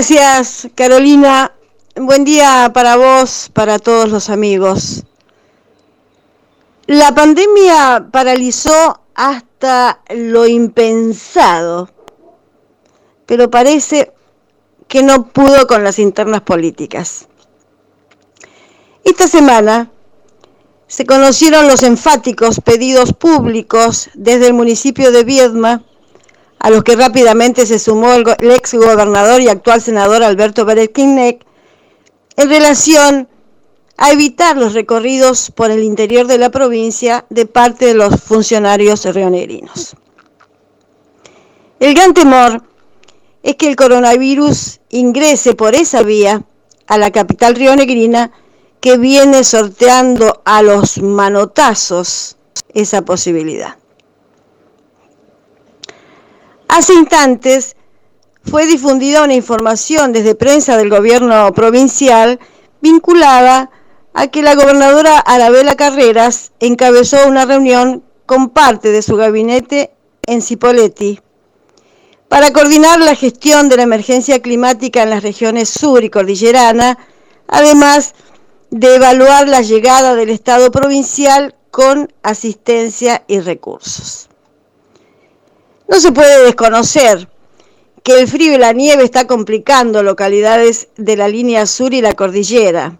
Gracias, Carolina. Buen día para vos, para todos los amigos. La pandemia paralizó hasta lo impensado, pero parece que no pudo con las internas políticas. Esta semana se conocieron los enfáticos pedidos públicos desde el municipio de Viedma, a los que rápidamente se sumó el, ex gobernador y actual senador Alberto Berechinek, en relación a evitar los recorridos por el interior de la provincia de parte de los funcionarios rionegrinos. El gran temor es que el coronavirus ingrese por esa vía a la capital rionegrina que viene sorteando a los manotazos esa posibilidad. Hace instantes fue difundida una información desde prensa del gobierno provincial vinculada a que la gobernadora Arabela Carreras encabezó una reunión con parte de su gabinete en Cipolletti para coordinar la gestión de la emergencia climática en las regiones sur y cordillerana, además de evaluar la llegada del Estado provincial con asistencia y recursos. No se puede desconocer que el frío y la nieve está complicando localidades de la línea sur y la cordillera,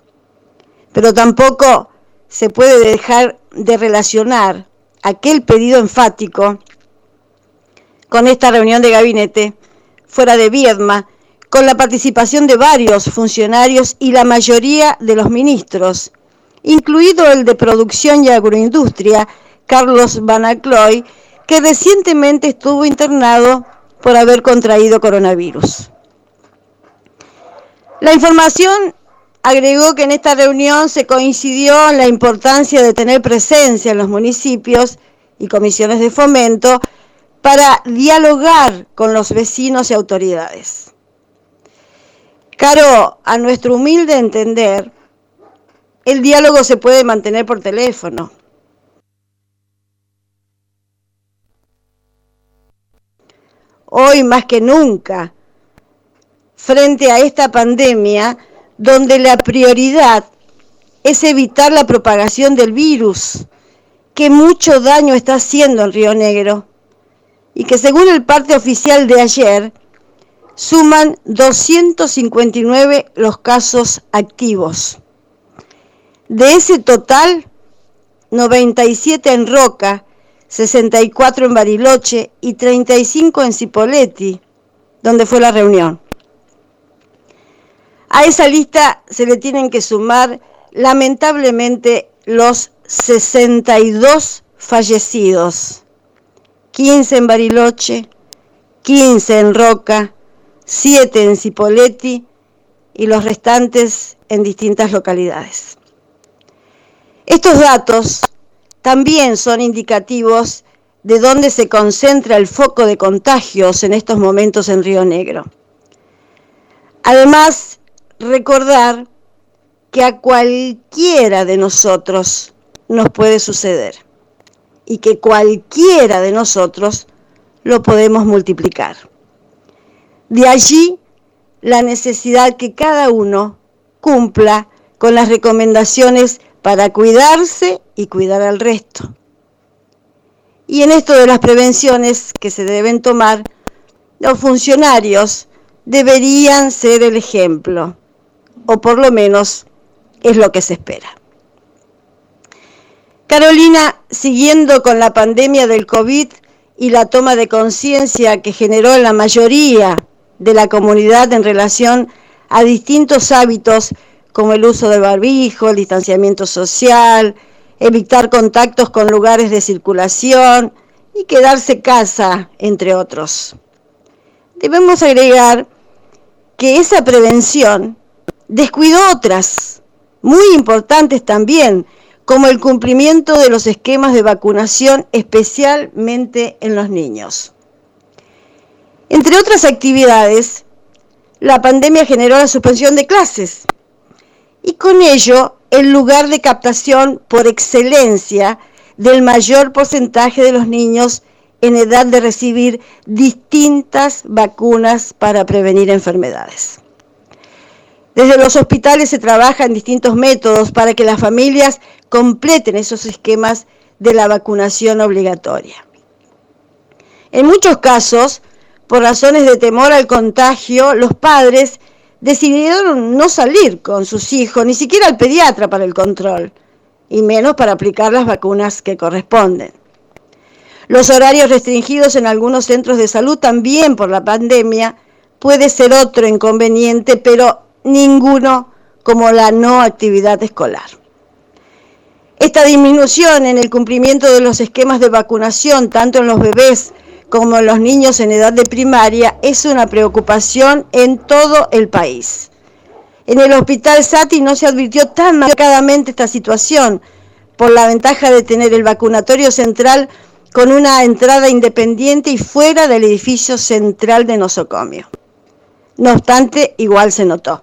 pero tampoco se puede dejar de relacionar aquel pedido enfático con esta reunión de gabinete fuera de Viedma con la participación de varios funcionarios y la mayoría de los ministros, incluido el de Producción y Agroindustria, Carlos Banacloy, que recientemente estuvo internado por haber contraído coronavirus. La información agregó que en esta reunión se coincidió en la importancia de tener presencia en los municipios y comisiones de fomento para dialogar con los vecinos y autoridades. Caro, a nuestro humilde entender, el diálogo se puede mantener por teléfono. Hoy más que nunca, frente a esta pandemia, donde la prioridad es evitar la propagación del virus, que mucho daño está haciendo en Río Negro, y que según el parte oficial de ayer, suman 259 los casos activos. De ese total, 97 en Roca, 64 en Bariloche y 35 en Cipolletti, donde fue la reunión. A esa lista se le tienen que sumar lamentablemente los 62 fallecidos, 15 en Bariloche, 15 en Roca, siete en Cipolletti y los restantes en distintas localidades. Estos datos también son indicativos de dónde se concentra el foco de contagios en estos momentos en Río Negro. Además, recordar que a cualquiera de nosotros nos puede suceder y que cualquiera de nosotros lo podemos multiplicar. De allí la necesidad que cada uno cumpla con las recomendaciones para cuidarse y cuidar al resto. Y en esto de las prevenciones que se deben tomar, los funcionarios deberían ser el ejemplo, o por lo menos es lo que se espera. Carolina, siguiendo con la pandemia del COVID y la toma de conciencia que generó en la mayoría de la comunidad en relación a distintos hábitos como el uso de barbijo, el distanciamiento social, evitar contactos con lugares de circulación y quedarse casa, entre otros. Debemos agregar que esa prevención descuidó otras, muy importantes también, como el cumplimiento de los esquemas de vacunación, especialmente en los niños. Entre otras actividades, la pandemia generó la suspensión de clases y con ello el lugar de captación por excelencia del mayor porcentaje de los niños en edad de recibir distintas vacunas para prevenir enfermedades. Desde los hospitales se trabaja en distintos métodos para que las familias completen esos esquemas de la vacunación obligatoria. En muchos casos, por razones de temor al contagio, los padres decidieron no salir con sus hijos, ni siquiera al pediatra para el control, y menos para aplicar las vacunas que corresponden. Los horarios restringidos en algunos centros de salud también por la pandemia puede ser otro inconveniente, pero ninguno como la no actividad escolar. Esta disminución en el cumplimiento de los esquemas de vacunación, tanto en los bebés como los niños en edad de primaria, es una preocupación en todo el país. En el hospital Sati no se advirtió tan marcadamente esta situación por la ventaja de tener el vacunatorio central con una entrada independiente y fuera del edificio central de nosocomio. No obstante, igual se notó.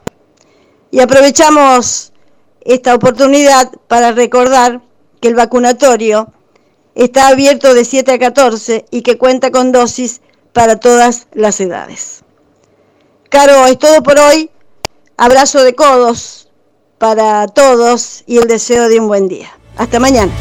Y aprovechamos esta oportunidad para recordar que el vacunatorio está abierto de 7 a 14 y que cuenta con dosis para todas las edades. Caro, es todo por hoy. Abrazo de codos para todos y el deseo de un buen día. Hasta mañana.